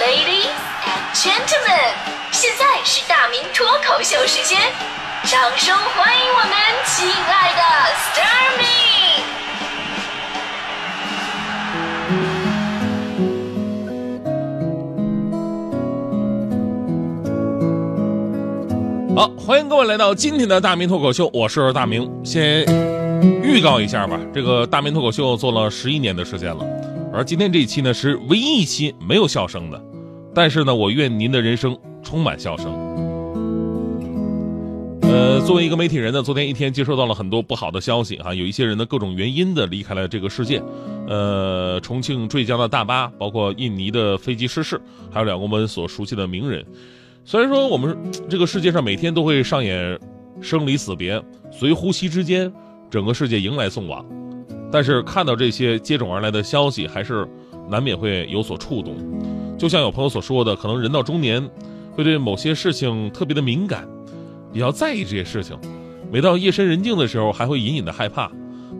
Ladies and gentlemen，现在是大明脱口秀时间，掌声欢迎我们亲爱的 s t a r m y 好，欢迎各位来到今天的大明脱口秀，我是大明。先预告一下吧，这个大明脱口秀做了十一年的时间了。而今天这一期呢，是唯一一期没有笑声的，但是呢，我愿您的人生充满笑声。呃，作为一个媒体人呢，昨天一天接收到了很多不好的消息啊，有一些人的各种原因的离开了这个世界，呃，重庆坠江的大巴，包括印尼的飞机失事，还有两个我们所熟悉的名人。虽然说我们这个世界上每天都会上演生离死别，随呼吸之间，整个世界迎来送往。但是看到这些接踵而来的消息，还是难免会有所触动。就像有朋友所说的，可能人到中年，会对某些事情特别的敏感，比较在意这些事情。每到夜深人静的时候，还会隐隐的害怕，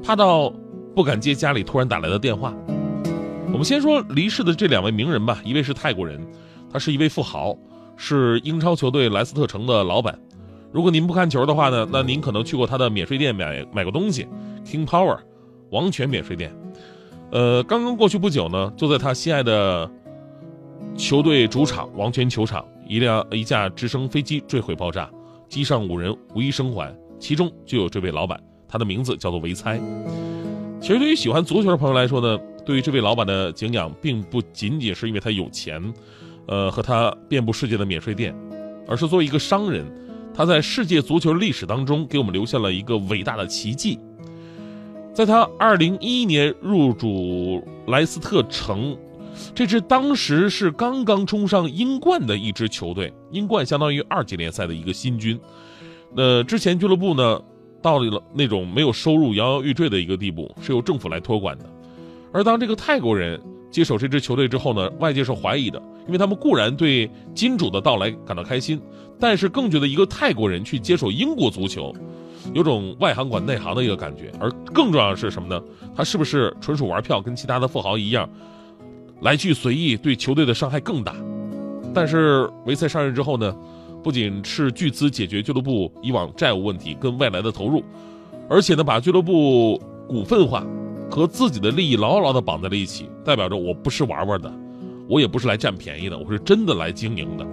怕到不敢接家里突然打来的电话。我们先说离世的这两位名人吧，一位是泰国人，他是一位富豪，是英超球队莱斯特城的老板。如果您不看球的话呢，那您可能去过他的免税店买买过东西，King Power。王权免税店，呃，刚刚过去不久呢，就在他心爱的球队主场王权球场，一辆一架直升飞机坠毁爆炸，机上五人无一生还，其中就有这位老板，他的名字叫做维猜。其实对于喜欢足球的朋友来说呢，对于这位老板的敬仰，并不仅仅是因为他有钱，呃，和他遍布世界的免税店，而是作为一个商人，他在世界足球历史当中给我们留下了一个伟大的奇迹。在他二零一一年入主莱斯特城，这支当时是刚刚冲上英冠的一支球队，英冠相当于二级联赛的一个新军。那之前俱乐部呢，到了那种没有收入、摇摇欲坠的一个地步，是由政府来托管的。而当这个泰国人接手这支球队之后呢，外界是怀疑的，因为他们固然对金主的到来感到开心，但是更觉得一个泰国人去接手英国足球。有种外行管内行的一个感觉，而更重要的是什么呢？他是不是纯属玩票，跟其他的富豪一样，来去随意，对球队的伤害更大？但是维塞上任之后呢，不仅是巨资解决俱乐部以往债务问题跟外来的投入，而且呢，把俱乐部股份化和自己的利益牢牢的绑在了一起，代表着我不是玩玩的，我也不是来占便宜的，我是真的来经营的。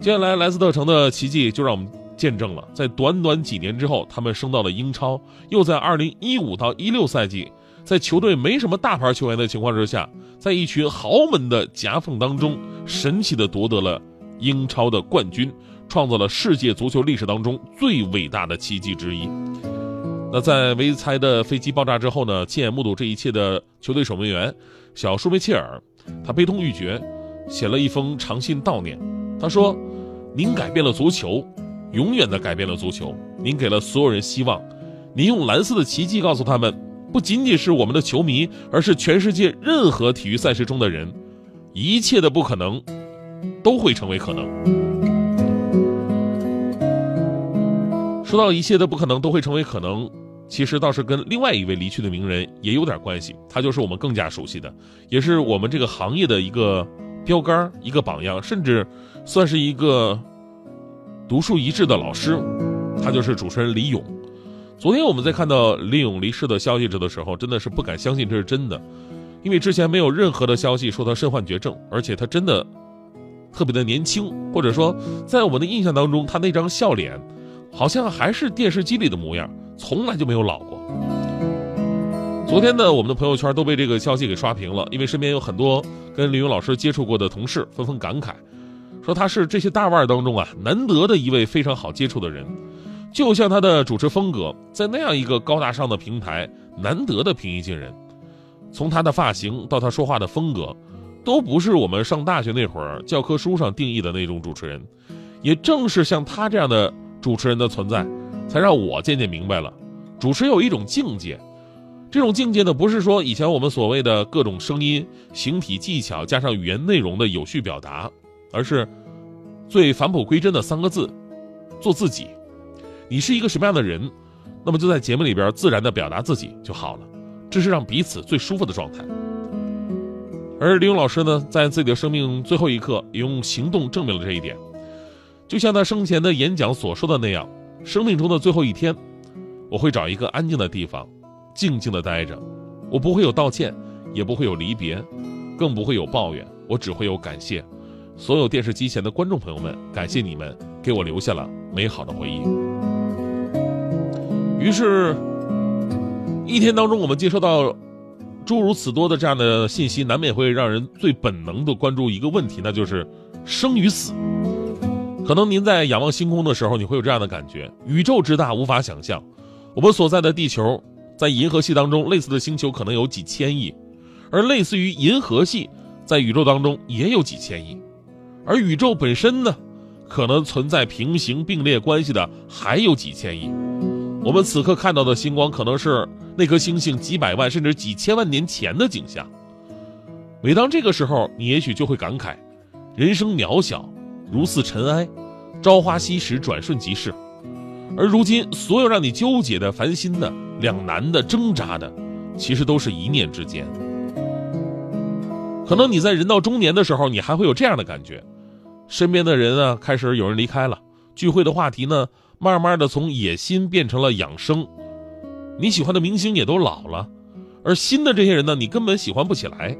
接下来莱斯特城的奇迹就让我们。见证了在短短几年之后，他们升到了英超，又在二零一五到一六赛季，在球队没什么大牌球员的情况之下，在一群豪门的夹缝当中，神奇的夺得了英超的冠军，创造了世界足球历史当中最伟大的奇迹之一。那在维猜的飞机爆炸之后呢？亲眼目睹这一切的球队守门员小舒梅切尔，他悲痛欲绝，写了一封长信悼念。他说：“您改变了足球。”永远的改变了足球，您给了所有人希望，您用蓝色的奇迹告诉他们，不仅仅是我们的球迷，而是全世界任何体育赛事中的人，一切的不可能都会成为可能。说到一切的不可能都会成为可能，其实倒是跟另外一位离去的名人也有点关系，他就是我们更加熟悉的，也是我们这个行业的一个标杆、一个榜样，甚至算是一个。独树一帜的老师，他就是主持人李咏。昨天我们在看到李咏离世的消息的时候，真的是不敢相信这是真的，因为之前没有任何的消息说他身患绝症，而且他真的特别的年轻，或者说在我们的印象当中，他那张笑脸好像还是电视机里的模样，从来就没有老过。昨天呢，我们的朋友圈都被这个消息给刷屏了，因为身边有很多跟李咏老师接触过的同事纷纷感慨。说他是这些大腕当中啊难得的一位非常好接触的人，就像他的主持风格，在那样一个高大上的平台，难得的平易近人。从他的发型到他说话的风格，都不是我们上大学那会儿教科书上定义的那种主持人。也正是像他这样的主持人的存在，才让我渐渐明白了，主持有一种境界。这种境界呢，不是说以前我们所谓的各种声音、形体技巧加上语言内容的有序表达。而是最返璞归真的三个字：做自己。你是一个什么样的人，那么就在节目里边自然的表达自己就好了。这是让彼此最舒服的状态。而李勇老师呢，在自己的生命最后一刻，也用行动证明了这一点。就像他生前的演讲所说的那样，生命中的最后一天，我会找一个安静的地方，静静的待着。我不会有道歉，也不会有离别，更不会有抱怨，我只会有感谢。所有电视机前的观众朋友们，感谢你们给我留下了美好的回忆。于是，一天当中，我们接收到诸如此多的这样的信息，难免会让人最本能的关注一个问题，那就是生与死。可能您在仰望星空的时候，你会有这样的感觉：宇宙之大，无法想象。我们所在的地球，在银河系当中，类似的星球可能有几千亿，而类似于银河系，在宇宙当中也有几千亿。而宇宙本身呢，可能存在平行并列关系的还有几千亿。我们此刻看到的星光，可能是那颗星星几百万甚至几千万年前的景象。每当这个时候，你也许就会感慨：人生渺小，如似尘埃，朝花夕拾，转瞬即逝。而如今，所有让你纠结的、烦心的、两难的、挣扎的，其实都是一念之间。可能你在人到中年的时候，你还会有这样的感觉。身边的人啊，开始有人离开了。聚会的话题呢，慢慢的从野心变成了养生。你喜欢的明星也都老了，而新的这些人呢，你根本喜欢不起来。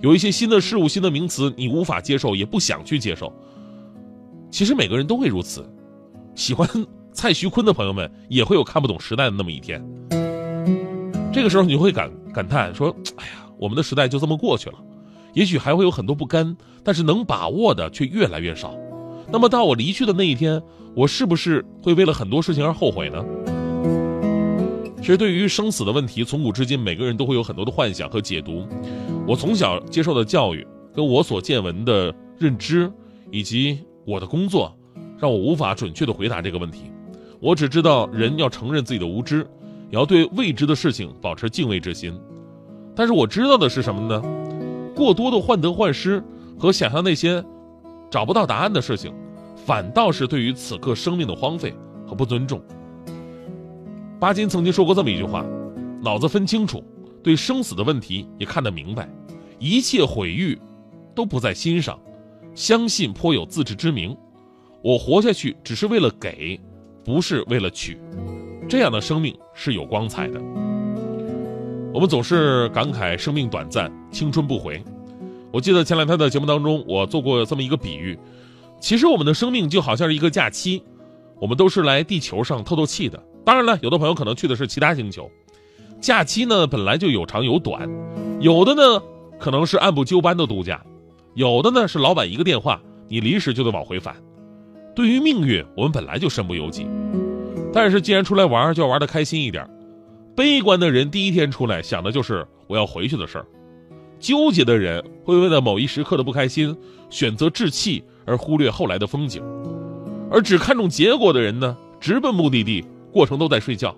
有一些新的事物、新的名词，你无法接受，也不想去接受。其实每个人都会如此。喜欢蔡徐坤的朋友们，也会有看不懂时代的那么一天。这个时候，你就会感感叹说：“哎呀，我们的时代就这么过去了。”也许还会有很多不甘，但是能把握的却越来越少。那么到我离去的那一天，我是不是会为了很多事情而后悔呢？其实对于生死的问题，从古至今，每个人都会有很多的幻想和解读。我从小接受的教育，跟我所见闻的认知，以及我的工作，让我无法准确的回答这个问题。我只知道，人要承认自己的无知，也要对未知的事情保持敬畏之心。但是我知道的是什么呢？过多的患得患失和想象那些找不到答案的事情，反倒是对于此刻生命的荒废和不尊重。巴金曾经说过这么一句话：“脑子分清楚，对生死的问题也看得明白，一切毁誉都不在心上，相信颇有自知之明。我活下去只是为了给，不是为了取。这样的生命是有光彩的。”我们总是感慨生命短暂，青春不回。我记得前两天的节目当中，我做过这么一个比喻：其实我们的生命就好像是一个假期，我们都是来地球上透透气的。当然了，有的朋友可能去的是其他星球。假期呢本来就有长有短，有的呢可能是按部就班的度假，有的呢是老板一个电话，你临时就得往回返。对于命运，我们本来就身不由己。但是既然出来玩，就要玩的开心一点。悲观的人第一天出来想的就是我要回去的事儿，纠结的人会为了某一时刻的不开心选择置气而忽略后来的风景，而只看重结果的人呢，直奔目的地，过程都在睡觉，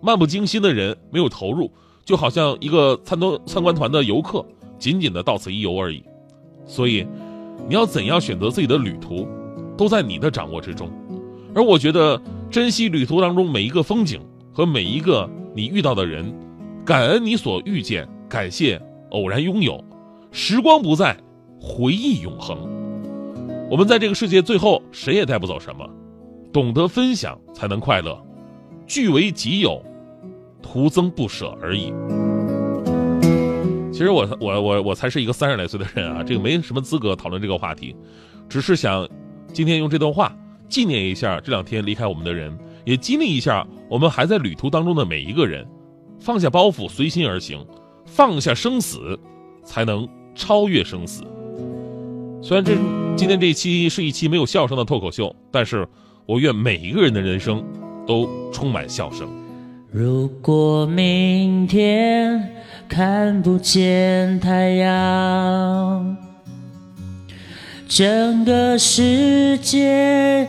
漫不经心的人没有投入，就好像一个参观参观团的游客，仅仅的到此一游而已。所以，你要怎样选择自己的旅途，都在你的掌握之中。而我觉得，珍惜旅途当中每一个风景和每一个。你遇到的人，感恩你所遇见，感谢偶然拥有。时光不再，回忆永恒。我们在这个世界最后谁也带不走什么，懂得分享才能快乐。据为己有，徒增不舍而已。其实我我我我才是一个三十来岁的人啊，这个没什么资格讨论这个话题，只是想今天用这段话纪念一下这两天离开我们的人。也激励一下我们还在旅途当中的每一个人，放下包袱，随心而行，放下生死，才能超越生死。虽然这今天这一期是一期没有笑声的脱口秀，但是我愿每一个人的人生都充满笑声。如果明天看不见太阳，整个世界。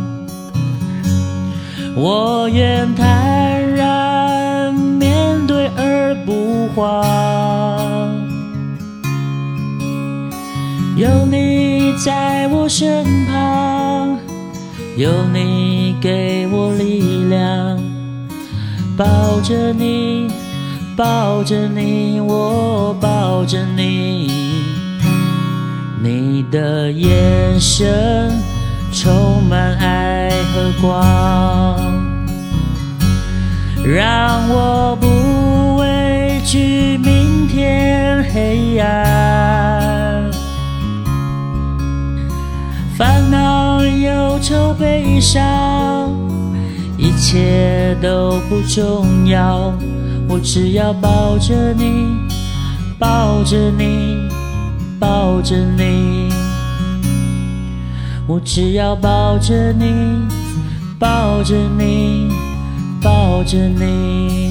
我愿坦然面对而不慌，有你在我身旁，有你给我力量，抱着你，抱着你，我抱着你，你的眼神充满爱和光，让我不畏惧明天黑暗，烦恼、忧愁、悲伤，一切都不重要，我只要抱着你，抱着你，抱着你。我只要抱着你，抱着你，抱着你。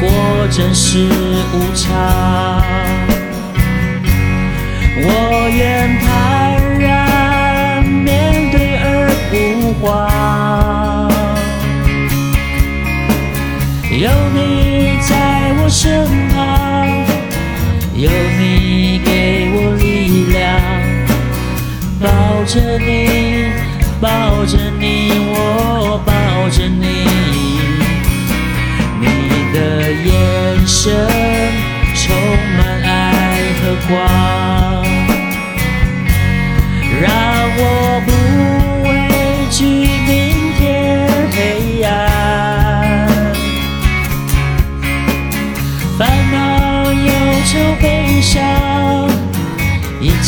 果真是无常，我愿坦然面对而不慌。有你在我身旁，有你给我力量，抱着你，抱着你，